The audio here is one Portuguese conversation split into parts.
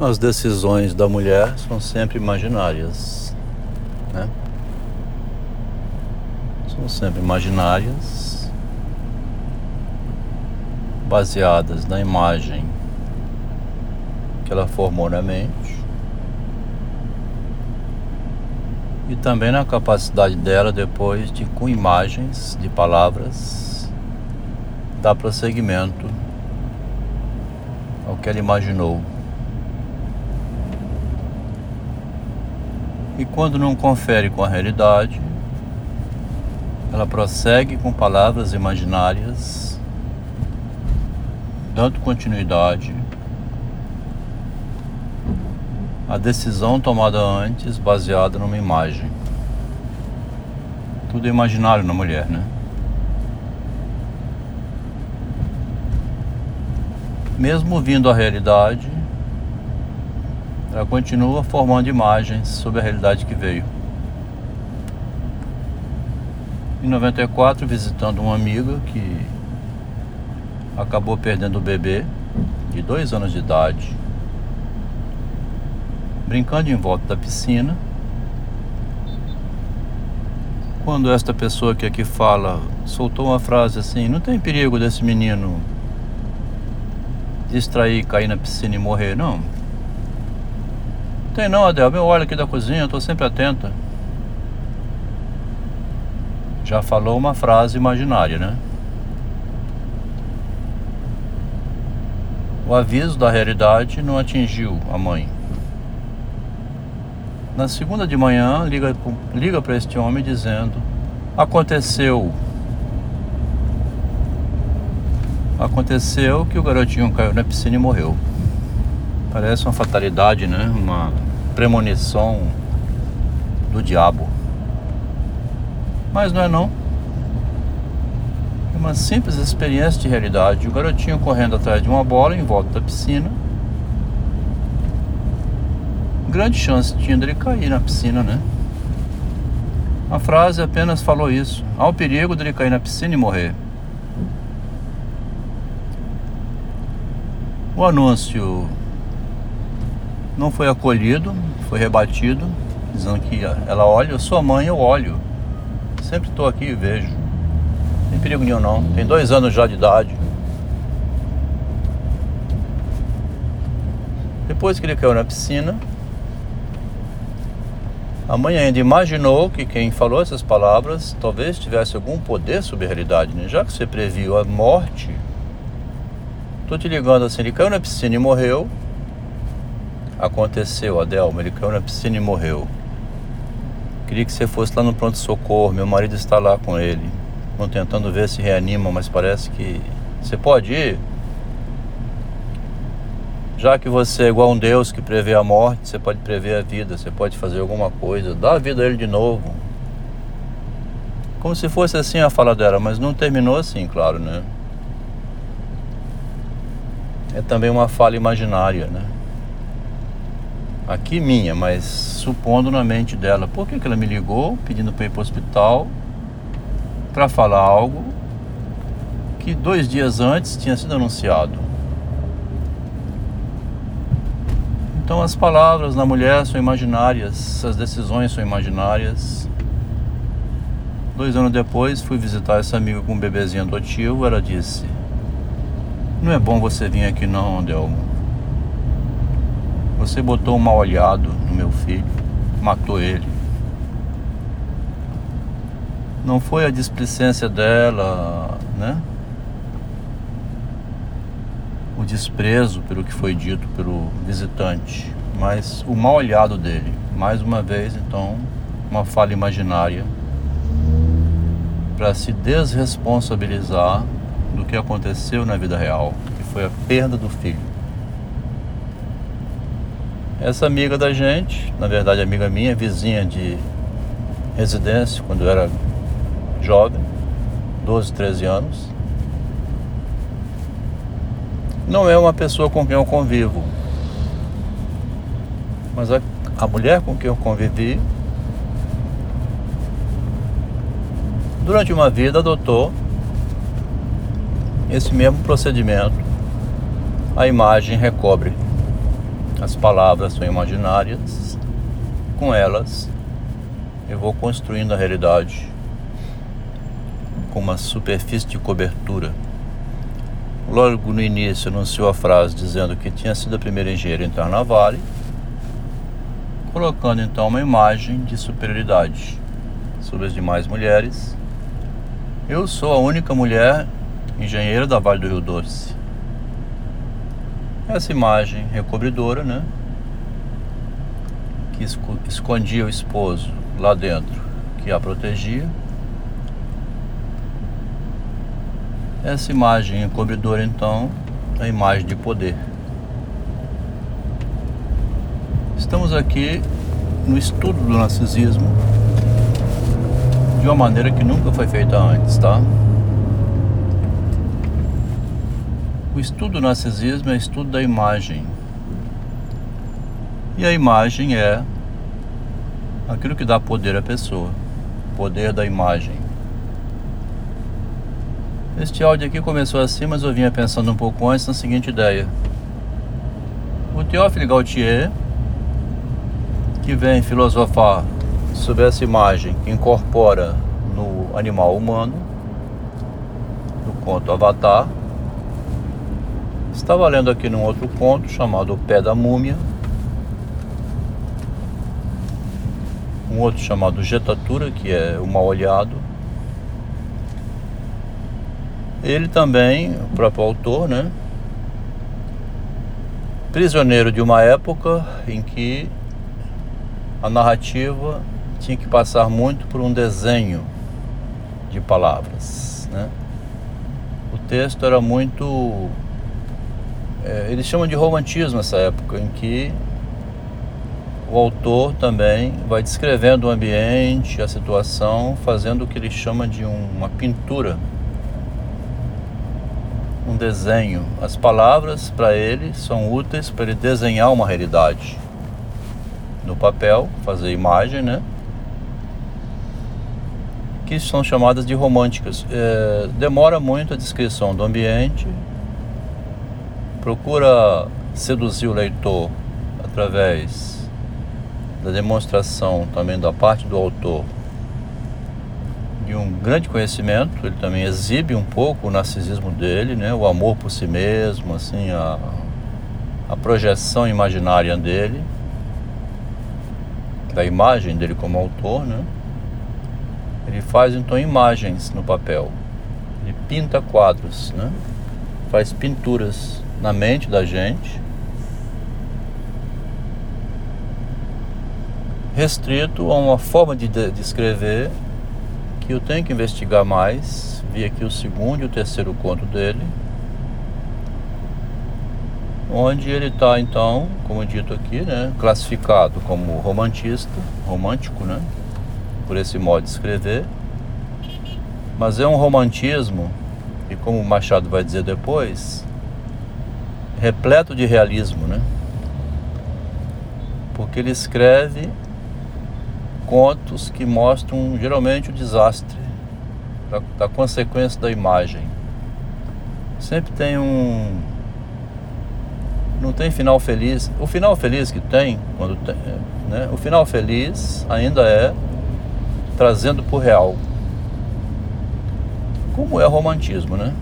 As decisões da mulher são sempre imaginárias, né? São sempre imaginárias, baseadas na imagem que ela formou na mente e também na capacidade dela depois de, com imagens, de palavras, dar prosseguimento ao que ela imaginou. E quando não confere com a realidade, ela prossegue com palavras imaginárias, dando continuidade à decisão tomada antes, baseada numa imagem. Tudo é imaginário na mulher, né? Mesmo vindo à realidade, ela continua formando imagens sobre a realidade que veio. Em 94, visitando uma amiga que acabou perdendo o bebê de dois anos de idade, brincando em volta da piscina, quando esta pessoa que aqui fala soltou uma frase assim: Não tem perigo desse menino distrair, cair na piscina e morrer, não. Tem não, Adel. Meu olho aqui da cozinha, eu tô sempre atenta. Já falou uma frase imaginária, né? O aviso da realidade não atingiu a mãe. Na segunda de manhã, liga, liga para este homem dizendo: Aconteceu. Aconteceu que o garotinho caiu na piscina e morreu. Parece uma fatalidade, né? Uma premonição do diabo. Mas não é não. É uma simples experiência de realidade. O garotinho correndo atrás de uma bola em volta da piscina. Grande chance tinha dele cair na piscina, né? A frase apenas falou isso. Há o perigo dele cair na piscina e morrer. O anúncio não foi acolhido, foi rebatido, dizendo que ela olha, sou mãe, eu olho. Sempre estou aqui e vejo. Tem perigo nenhum não. Tem dois anos já de idade. Depois que ele caiu na piscina, a mãe ainda imaginou que quem falou essas palavras talvez tivesse algum poder sobre a realidade, né? Já que você previu a morte, tô te ligando assim, ele caiu na piscina e morreu, Aconteceu, Adelma, ele caiu na piscina e morreu. Queria que você fosse lá no pronto-socorro, meu marido está lá com ele. Estão tentando ver se reanima, mas parece que. Você pode ir? Já que você é igual a um Deus que prevê a morte, você pode prever a vida, você pode fazer alguma coisa, dá a vida a ele de novo. Como se fosse assim a fala dela, mas não terminou assim, claro, né? É também uma fala imaginária, né? Aqui minha, mas supondo na mente dela, por que, que ela me ligou pedindo para ir para o hospital para falar algo que dois dias antes tinha sido anunciado? Então as palavras na mulher são imaginárias, as decisões são imaginárias. Dois anos depois fui visitar essa amiga com um bebezinho adotivo, ela disse, não é bom você vir aqui não, Delmo você botou um mal olhado no meu filho, matou ele. Não foi a displicência dela, né? O desprezo pelo que foi dito pelo visitante, mas o mal olhado dele. Mais uma vez, então, uma fala imaginária para se desresponsabilizar do que aconteceu na vida real, que foi a perda do filho. Essa amiga da gente, na verdade amiga minha, vizinha de residência, quando eu era jovem, 12, 13 anos, não é uma pessoa com quem eu convivo. Mas a, a mulher com quem eu convivi, durante uma vida adotou esse mesmo procedimento. A imagem recobre As palavras são imaginárias, com elas eu vou construindo a realidade com uma superfície de cobertura. Logo no início anunciou a frase dizendo que tinha sido a primeira engenheira a entrar na Vale, colocando então uma imagem de superioridade sobre as demais mulheres. Eu sou a única mulher engenheira da Vale do Rio Doce. Essa imagem recobridora, né? Que escondia o esposo lá dentro, que a protegia. Essa imagem encobridora, então, é a imagem de poder. Estamos aqui no estudo do narcisismo de uma maneira que nunca foi feita antes, tá? O estudo do narcisismo é estudo da imagem. E a imagem é aquilo que dá poder à pessoa, poder da imagem. Este áudio aqui começou assim, mas eu vinha pensando um pouco antes na seguinte ideia. O Théophile Gautier, que vem filosofar sobre essa imagem que incorpora no animal humano, no conto Avatar, Estava lendo aqui num outro conto chamado O Pé da Múmia, um outro chamado Jetatura, que é o mal olhado. Ele também, o próprio autor, né? Prisioneiro de uma época em que a narrativa tinha que passar muito por um desenho de palavras, né? O texto era muito é, eles chamam de romantismo essa época, em que o autor também vai descrevendo o ambiente, a situação, fazendo o que ele chama de uma pintura, um desenho. As palavras para ele são úteis para ele desenhar uma realidade no papel, fazer imagem, né? Que são chamadas de românticas. É, demora muito a descrição do ambiente, procura seduzir o leitor através da demonstração também da parte do autor de um grande conhecimento, ele também exibe um pouco o narcisismo dele, né? o amor por si mesmo, assim, a, a projeção imaginária dele, da imagem dele como autor, né? Ele faz então imagens no papel, ele pinta quadros, né? faz pinturas na mente da gente, restrito a uma forma de descrever que eu tenho que investigar mais. Vi aqui o segundo e o terceiro conto dele, onde ele está então, como dito aqui, né, classificado como romantista, romântico, né, por esse modo de escrever. Mas é um romantismo, e como o Machado vai dizer depois, repleto de realismo, né? Porque ele escreve contos que mostram geralmente o desastre, da, da consequência da imagem. Sempre tem um. Não tem final feliz. O final feliz que tem, quando tem, né? O final feliz ainda é trazendo para o real. Como é o romantismo, né?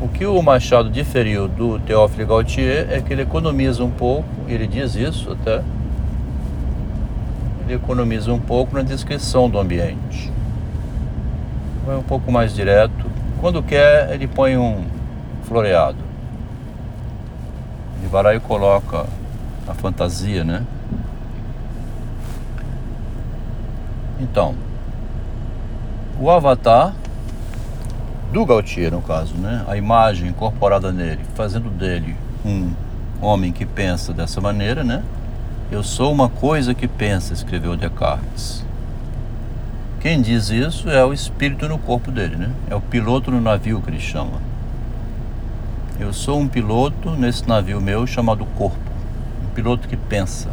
O que o Machado diferiu do Teófilo Gautier é que ele economiza um pouco, ele diz isso até, ele economiza um pouco na descrição do ambiente. Vai um pouco mais direto. Quando quer, ele põe um floreado. Ele vai lá e coloca a fantasia, né? Então, o Avatar do Gautier, no caso, né? A imagem incorporada nele, fazendo dele um homem que pensa dessa maneira, né? Eu sou uma coisa que pensa, escreveu Descartes. Quem diz isso é o espírito no corpo dele, né? É o piloto no navio que ele chama. Eu sou um piloto nesse navio meu chamado corpo. Um piloto que pensa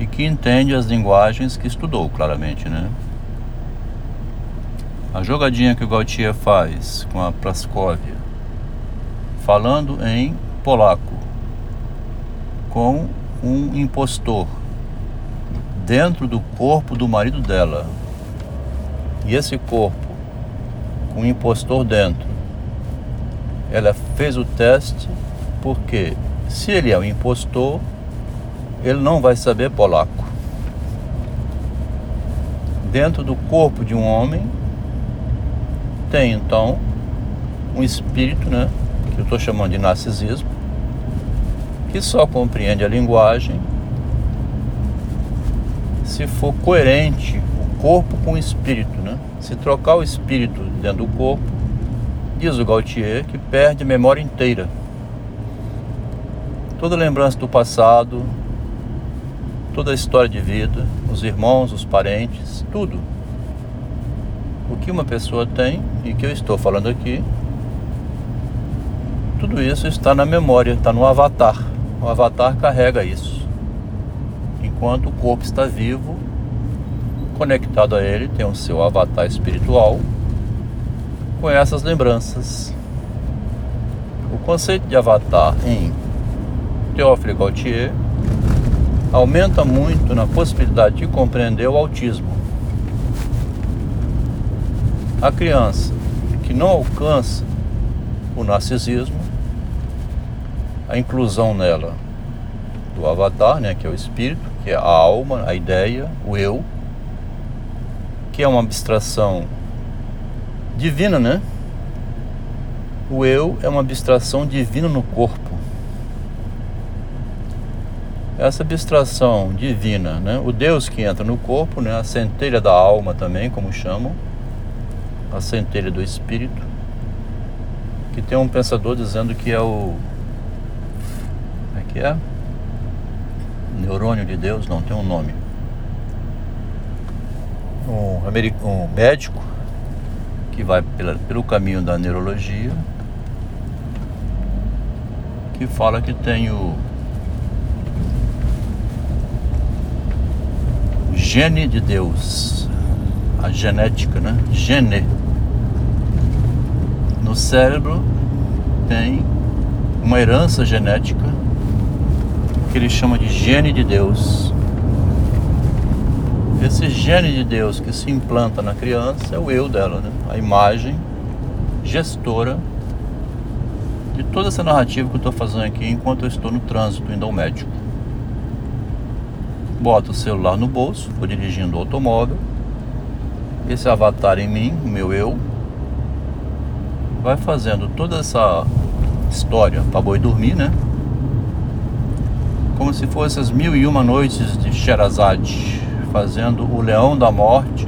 e que entende as linguagens que estudou, claramente, né? A jogadinha que o Gautier faz com a Praskovia, falando em polaco, com um impostor dentro do corpo do marido dela. E esse corpo, com um impostor dentro, ela fez o teste porque se ele é um impostor, ele não vai saber polaco. Dentro do corpo de um homem tem então um espírito, né, que eu estou chamando de narcisismo, que só compreende a linguagem se for coerente o corpo com o espírito, né? Se trocar o espírito dentro do corpo, diz o Gautier que perde a memória inteira. Toda lembrança do passado, toda a história de vida, os irmãos, os parentes, tudo. O que uma pessoa tem e que eu estou falando aqui, tudo isso está na memória, está no avatar. O avatar carrega isso enquanto o corpo está vivo, conectado a ele, tem o seu avatar espiritual com essas lembranças. O conceito de avatar em Théophile Gautier aumenta muito na possibilidade de compreender o autismo. A criança que não alcança o narcisismo, a inclusão nela do avatar, né, que é o espírito, que é a alma, a ideia, o eu, que é uma abstração divina, né? O eu é uma abstração divina no corpo. Essa abstração divina, né? O Deus que entra no corpo, né? A centelha da alma também, como chamam, a centelha do espírito, que tem um pensador dizendo que é o como é que é? neurônio de Deus, não tem um nome. Um, um médico que vai pela, pelo caminho da neurologia, que fala que tem o gene de Deus, a genética, né? Gene. No cérebro tem uma herança genética que ele chama de gene de Deus. Esse gene de Deus que se implanta na criança é o eu dela, né? a imagem gestora de toda essa narrativa que eu estou fazendo aqui enquanto eu estou no trânsito indo ao médico. Boto o celular no bolso, vou dirigindo o automóvel. Esse avatar em mim, o meu eu, vai fazendo toda essa história para boi dormir, né? como se fossem as mil e uma noites de Sherazade, fazendo o leão da morte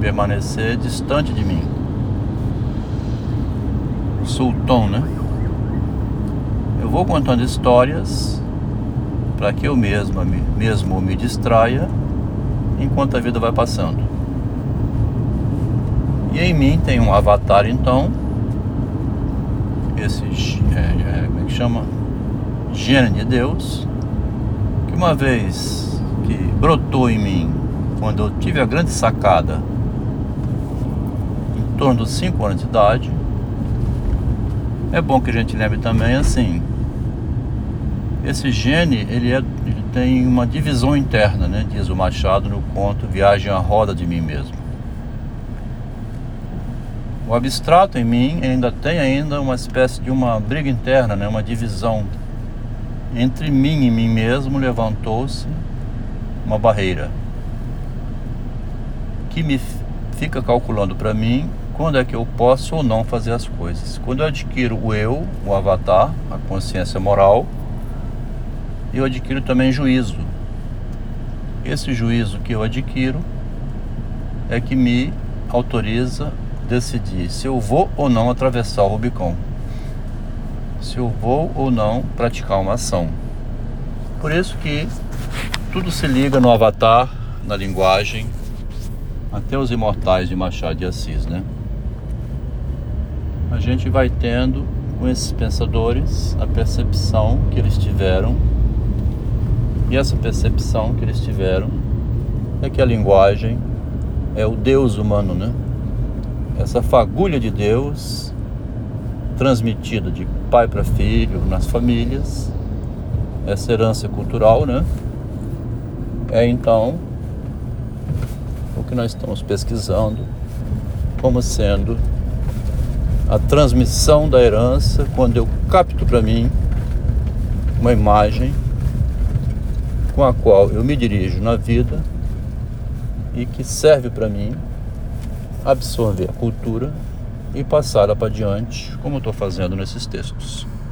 permanecer distante de mim. Sultão, né? Eu vou contando histórias para que eu mesmo, mesmo me distraia enquanto a vida vai passando. E em mim tem um avatar então, esse é, é, como é que chama? Gênio de Deus, uma vez que brotou em mim, quando eu tive a grande sacada, em torno dos 5 anos de idade, é bom que a gente lembre também assim, esse gene, ele, é, ele tem uma divisão interna, né? Diz o Machado no conto Viagem à Roda de Mim Mesmo. O abstrato em mim ainda tem ainda uma espécie de uma briga interna, né? Uma divisão entre mim e mim mesmo levantou-se uma barreira que me fica calculando para mim quando é que eu posso ou não fazer as coisas. Quando eu adquiro o eu, o avatar, a consciência moral, eu adquiro também juízo. Esse juízo que eu adquiro é que me autoriza decidir se eu vou ou não atravessar o Rubicon se eu vou ou não praticar uma ação. Por isso que tudo se liga no avatar, na linguagem, até os imortais de Machado de Assis, né? A gente vai tendo com esses pensadores a percepção que eles tiveram, e essa percepção que eles tiveram é que a linguagem é o Deus humano, né? Essa fagulha de Deus transmitida de pai para filho nas famílias essa herança cultural, né? É então o que nós estamos pesquisando como sendo a transmissão da herança quando eu capto para mim uma imagem com a qual eu me dirijo na vida e que serve para mim absorver a cultura e passá-la para diante, como estou fazendo nesses textos.